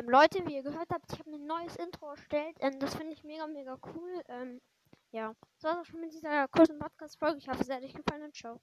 Ähm, Leute, wie ihr gehört habt, ich habe ein neues Intro erstellt. Ähm, das finde ich mega, mega cool. Ähm, ja, das war's auch schon mit dieser kurzen Podcast-Folge. Ich hoffe, es hat euch gefallen und ciao.